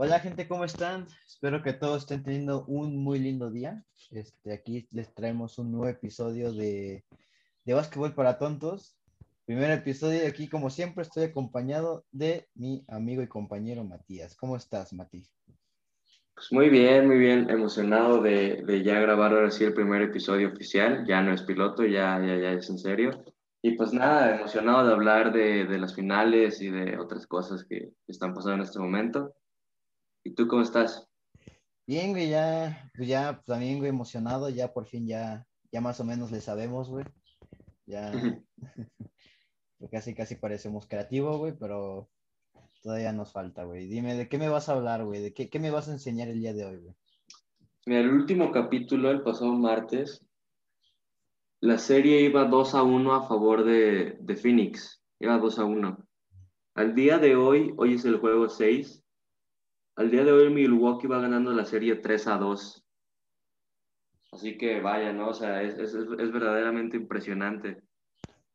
Hola gente, ¿cómo están? Espero que todos estén teniendo un muy lindo día. Este, aquí les traemos un nuevo episodio de, de Básquetbol para Tontos. Primer episodio y aquí, como siempre, estoy acompañado de mi amigo y compañero Matías. ¿Cómo estás, Mati? Pues muy bien, muy bien. Emocionado de, de ya grabar ahora sí el primer episodio oficial. Ya no es piloto, ya, ya, ya es en serio. Y pues nada, emocionado de hablar de, de las finales y de otras cosas que están pasando en este momento. ¿Y tú cómo estás? Bien, güey, ya, pues ya pues también, güey, emocionado, ya por fin ya, ya más o menos le sabemos, güey. Ya, casi, casi parecemos creativos, güey, pero todavía nos falta, güey. Dime, ¿de qué me vas a hablar, güey? ¿De qué, qué me vas a enseñar el día de hoy, güey? Mira, el último capítulo, el pasado martes, la serie iba 2 a 1 a favor de, de Phoenix. Iba 2 a 1. Al día de hoy, hoy es el juego 6. Al día de hoy Milwaukee va ganando la serie 3 a 2. Así que vaya, ¿no? O sea, es, es, es verdaderamente impresionante.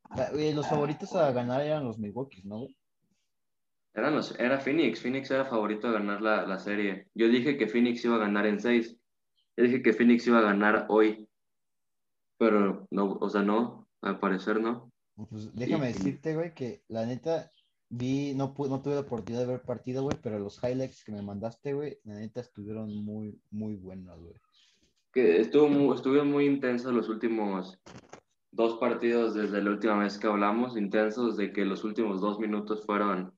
Ah, Los favoritos a ganar eran los Milwaukee, ¿no? Eran los, era Phoenix, Phoenix era favorito a ganar la, la serie. Yo dije que Phoenix iba a ganar en 6. Yo dije que Phoenix iba a ganar hoy. Pero no, o sea, no, al parecer no. Pues déjame decirte, güey, que la neta vi, no, no tuve la oportunidad de ver partido, güey, pero los highlights que me mandaste, güey, la neta estuvieron muy, muy buenos, güey. estuvo muy, estuvieron muy intensos los últimos dos partidos desde la última vez que hablamos, intensos de que los últimos dos minutos fueron,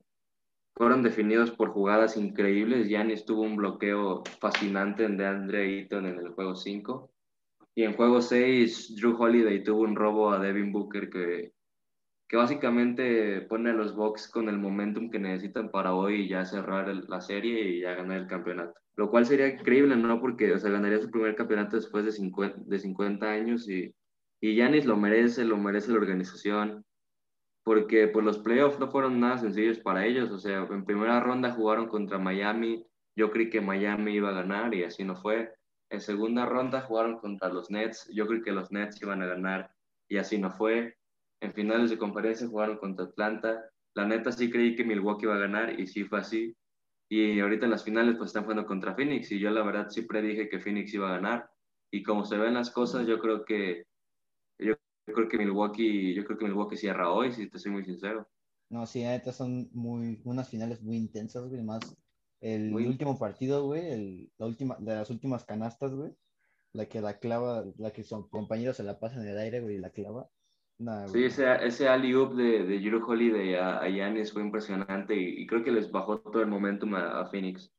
fueron definidos por jugadas increíbles. Giannis tuvo un bloqueo fascinante de Andre Ayton en el juego 5. Y en juego 6, Drew Holiday tuvo un robo a Devin Booker que, que básicamente pone a los Bucks con el momentum que necesitan para hoy ya cerrar la serie y ya ganar el campeonato. Lo cual sería increíble, ¿no? Porque, o sea, ganaría su primer campeonato después de 50, de 50 años y, y Giannis lo merece, lo merece la organización. Porque pues los playoffs no fueron nada sencillos para ellos. O sea, en primera ronda jugaron contra Miami. Yo creí que Miami iba a ganar y así no fue. En segunda ronda jugaron contra los Nets. Yo creí que los Nets iban a ganar y así no fue. En finales de conferencia jugaron contra Atlanta. La neta sí creí que Milwaukee iba a ganar y sí fue así. Y ahorita en las finales pues están jugando contra Phoenix y yo la verdad sí predije que Phoenix iba a ganar. Y como se ven las cosas, yo creo que yo, creo que Milwaukee, yo creo que Milwaukee cierra hoy, si te soy muy sincero. No, sí, neta son muy, unas finales muy intensas, güey, más el Muy- último partido, güey, el, la última, de las últimas canastas, güey, la que la clava, la que son compañeros se la pasan en el aire, güey, y la clava. Sí, ese, ese alley-oop de, de Drew Holiday a, a Giannis fue impresionante y, y creo que les bajó todo el momentum a, a Phoenix.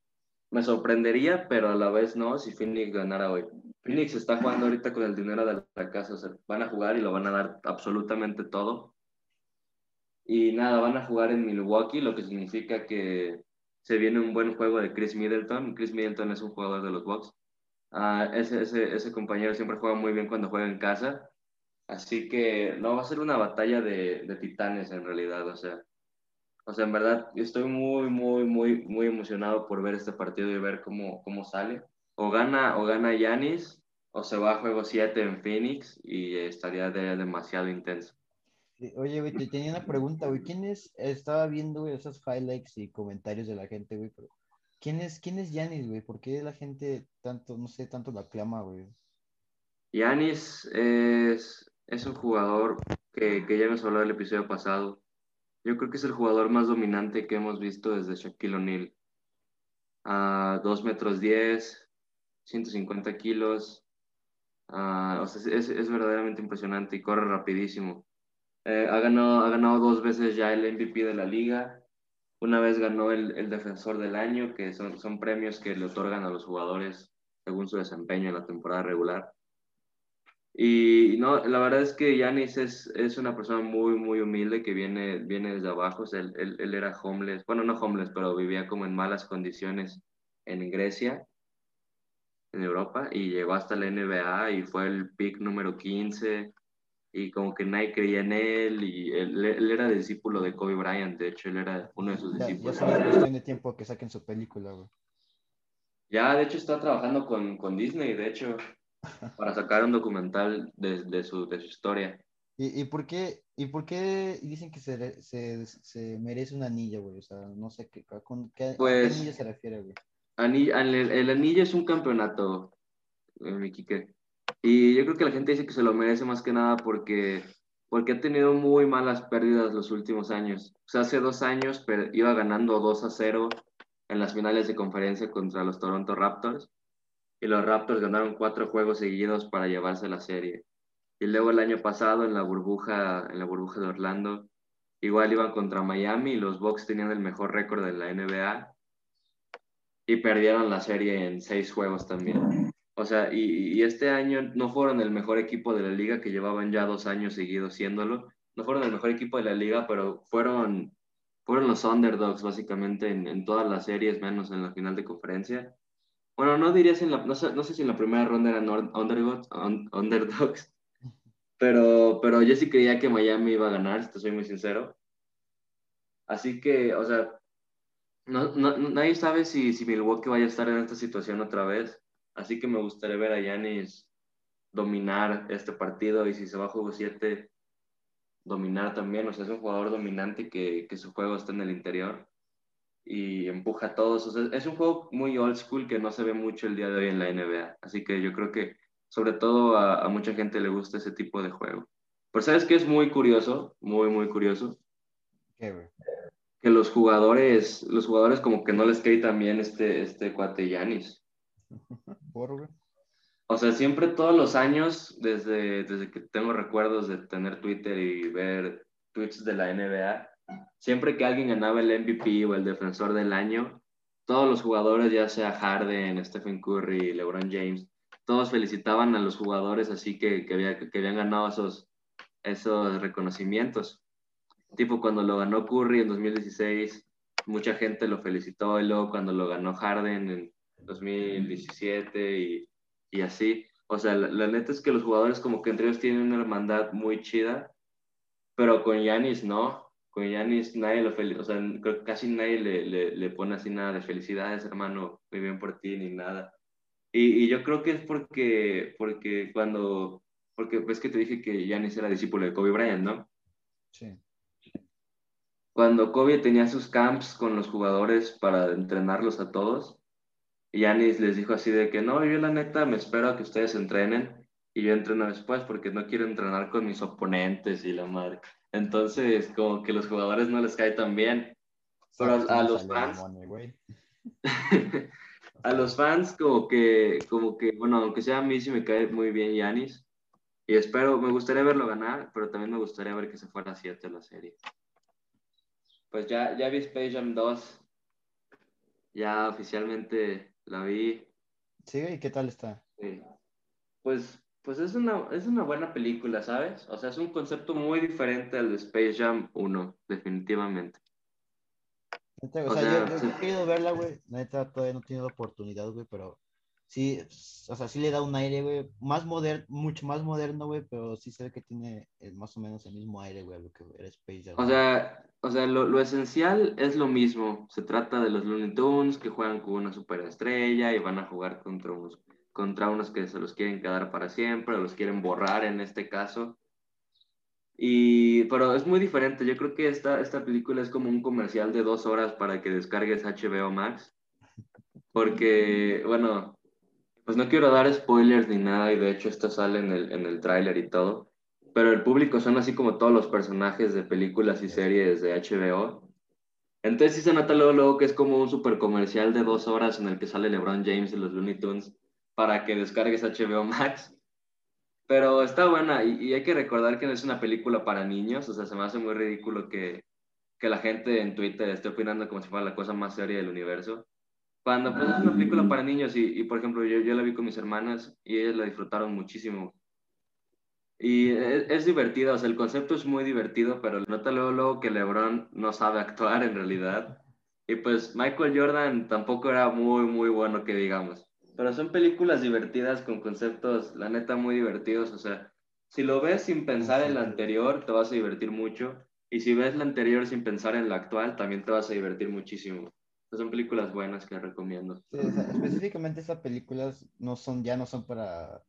Me sorprendería, pero a la vez no, si Phoenix ganara hoy. Phoenix está jugando ahorita con el dinero de la casa, o sea, van a jugar y lo van a dar absolutamente todo. Y nada, van a jugar en Milwaukee, lo que significa que se viene un buen juego de Chris Middleton. Chris Middleton es un jugador de los Bucks. Ah, ese, ese, ese compañero siempre juega muy bien cuando juega en casa. Así que no va a ser una batalla de, de titanes en realidad, o sea, o sea, en verdad estoy muy, muy, muy, muy emocionado por ver este partido y ver cómo, cómo sale. O gana, o gana Yanis, o se va a juego 7 en Phoenix y estaría de- demasiado intenso. Oye, güey, te tenía una pregunta, güey, ¿quién es, estaba viendo, güey, esos highlights y comentarios de la gente, güey, pero ¿quién es, quién es Giannis, güey? ¿Por qué la gente tanto, no sé, tanto lo aclama, güey? Yanis es, es un jugador que, que ya nos habló del episodio pasado. Yo creo que es el jugador más dominante que hemos visto desde Shaquille O'Neal. A 2 metros 10, 150 kilos. Ah, o sea, es, verdaderamente impresionante y corre rapidísimo. Eh, ha, ganado, ha ganado dos veces ya el MVP de la liga. Una vez ganó el, el defensor del año, que son premios que le otorgan a los jugadores según su desempeño en la temporada regular. Y no, la verdad es que Yanis es, es una persona muy, muy humilde que viene, viene desde abajo. O sea, él, él, él era homeless, bueno, no homeless, pero vivía como en malas condiciones en Grecia, en Europa, y llegó hasta la NBA y fue el pick número 15. Y como que nadie creía en él, y él, él era discípulo de Kobe Bryant, de hecho, él era uno de sus Ya, ya discípulos. solo es cuestión de tiempo que saquen su película, güey. Ya, de hecho, está trabajando con, con Disney, de hecho, para sacar un documental de, de, su, de su historia. ¿Y, y por qué, y por qué dicen que se, se, se merece un anillo, güey? O sea, no sé qué, con, qué, a qué Pues- anillo se refiere, güey. el, anillo es un campeonato, eh, mi Kike. Y yo creo que la gente dice que se lo merece más que nada porque, porque ha tenido muy malas pérdidas los últimos años. O sea, hace dos años iba ganando 2 a 0 en las finales de conferencia contra los Toronto Raptors. Y los Raptors ganaron cuatro juegos seguidos para llevarse la serie. Y luego el año pasado en la burbuja, en la burbuja de Orlando, igual iban contra Miami y los Bucks tenían el mejor récord de la NBA y perdieron la serie en seis juegos también. O sea, y, este año no fueron el mejor equipo de la liga, que llevaban ya dos años seguidos siéndolo. No fueron el mejor equipo de la liga, pero fueron, fueron los underdogs básicamente en, en todas las series, menos en la final de conferencia. Bueno, no diría si en la, no sé, no sé si en la primera ronda eran underdogs, underdogs pero, pero yo sí creía que Miami iba a ganar, te soy muy sincero. Así que, o sea, no, no, nadie sabe si, si Milwaukee vaya a estar en esta situación otra vez. Así que me gustaría ver a Yanis dominar este partido y si se va a juego 7, dominar también. O sea, es un jugador dominante que, que su juego está en el interior y empuja a todos. O sea, es un juego muy old school que no se ve mucho el día de hoy en la NBA. Así que yo creo que sobre todo a, a mucha gente le gusta ese tipo de juego. Pero sabes que es muy curioso, muy, muy curioso. ¿Qué, que los jugadores, los jugadores como que no les cae tan bien este, este cuate Yanis. O sea, siempre todos los años, desde, desde que tengo recuerdos de tener Twitter y ver tweets de la NBA, siempre que alguien ganaba el MVP o el defensor del año, todos los jugadores, ya sea Harden, Stephen Curry, LeBron James, todos felicitaban a los jugadores así que, que, había, que habían ganado esos, esos reconocimientos. Tipo cuando lo ganó Curry en 2016, mucha gente lo felicitó y luego cuando lo ganó Harden en 2017 y, y así. O sea, la, neta es que los jugadores como que entre ellos tienen una hermandad muy chida, pero con Yanis no. Con Yanis nadie lo felicita, o sea, casi nadie le, le, le, pone así nada de felicidades, hermano, muy bien por ti, ni nada. Y, y, yo creo que es porque, porque cuando, porque ves que te dije que Yanis era discípulo de Kobe Bryant, ¿no? Sí cuando Kobe tenía sus camps con los jugadores para entrenarlos a todos, Yanis les dijo así de que no, yo la neta me espero a que ustedes entrenen y yo entreno después porque no quiero entrenar con mis oponentes y la madre. Entonces, como que los jugadores no les cae tan bien. Pero a, los fans... a los fans como que, como que, bueno, aunque sea a mí sí me cae muy bien Yanis. Y espero, me gustaría verlo ganar, pero también me gustaría ver que se fuera a 7 la serie pues ya, ya vi Space Jam 2. Ya oficialmente la vi. Sí, ¿y qué tal está? Pues, pues es, una, es una buena película, ¿sabes? O sea, es un concepto muy diferente al de Space Jam 1, definitivamente. o, sea, yo, he querido verla, güey. Neta, todavía no he tenido oportunidad, güey, pero sí, o sea, sí le da un aire, güey, más moderno, mucho más moderno, güey, pero sí se ve que tiene más o menos el mismo aire, güey, lo que era Space Jam. O sea, o sea, lo, lo, esencial es lo mismo. Se trata de los Looney Tunes que juegan con una superestrella y van a jugar contra unos, contra unos que se los quieren quedar para siempre o los quieren borrar en este caso. Y, pero es muy diferente. Yo creo que esta, esta película es como un comercial de dos horas para que descargues HBO Max. Porque, bueno, pues no quiero dar spoilers ni nada y de hecho esto sale en el, en el tráiler y todo pero el público son así como todos los personajes de películas y series de HBO. Entonces sí se nota luego, luego que es como un super comercial de dos horas en el que sale LeBron James y los Looney Tunes para que descargues HBO Max. Pero está buena y, hay que recordar que no es una película para niños, o sea, se me hace muy ridículo que, que la gente en Twitter esté opinando como si fuera la cosa más seria del universo. Cuando pues, es una película para niños y, y por ejemplo yo, yo la vi con mis hermanas y ellas la disfrutaron muchísimo. Y es, es, o sea, el concepto es muy divertido, pero nota luego, luego que LeBron no sabe actuar en realidad. Y pues Michael Jordan tampoco era muy, muy bueno que digamos. Pero son películas divertidas con conceptos, la neta, muy divertidos. O sea, si lo ves sin pensar en la anterior, te vas a divertir mucho. Y si ves la anterior sin pensar en la actual, también te vas a divertir muchísimo. son películas buenas que recomiendo. Sí, o sea, específicamente estas películas no son, ya no son para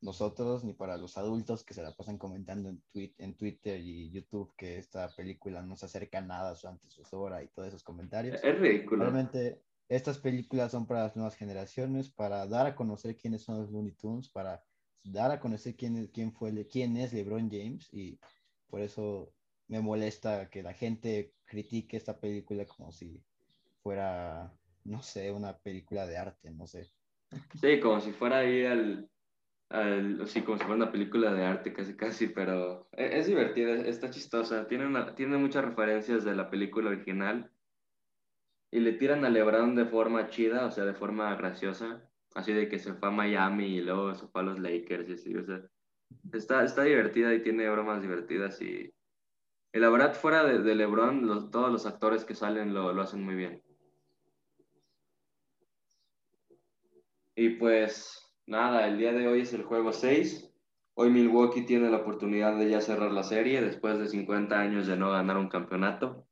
nosotros ni para los adultos que se la pasan comentando en, tweet, en Twitter y YouTube que esta película no se acerca nada a su antecesora y todos esos comentarios. Es ridículo. Realmente, estas películas son para las nuevas generaciones, para dar a conocer quiénes son los Looney Tunes, para dar a conocer quién, quién, fue, quién es LeBron James y por eso me molesta que la gente critique esta película como si fuera, no sé, una película de arte, no sé. Sí, como si fuera ahí al, sí, como si fuera una película de arte casi casi, pero e, es, divertida, está chistosa, tiene, una, tiene muchas referencias de la película original y le tiran a LeBron de forma chida, o sea, de forma graciosa, así de que se fue a Miami y luego se fue a los Lakers y así, o está, está divertida y tiene bromas divertidas y, la verdad fuera de, LeBron, todos los actores que salen lo, lo hacen muy bien. Y pues nada, el día de hoy es el juego 6. Hoy Milwaukee tiene la oportunidad de ya cerrar la serie después de 50 años de no ganar un campeonato.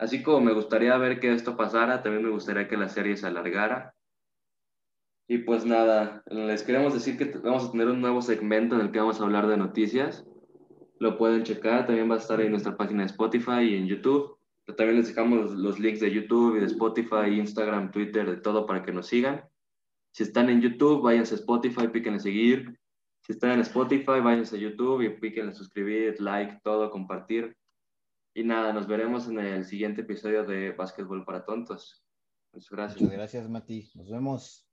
Así como me gustaría ver que esto pasara, también me gustaría que la serie se alargara. Y pues nada, les queremos decir que vamos a tener un nuevo segmento en el que vamos a hablar de noticias. Lo pueden checar, también va a estar en nuestra página de Spotify y en YouTube. también les dejamos los links de YouTube y de Spotify, Instagram, Twitter, de todo para que nos sigan. Si están en YouTube, váyanse a Spotify, piquen en seguir. Si están en Spotify, váyanse a YouTube y piquen en suscribir, like, todo, compartir. Y nada, nos veremos en el siguiente episodio de Básquetbol para Tontos. Muchas gracias. Muchas gracias, Mati. Nos vemos.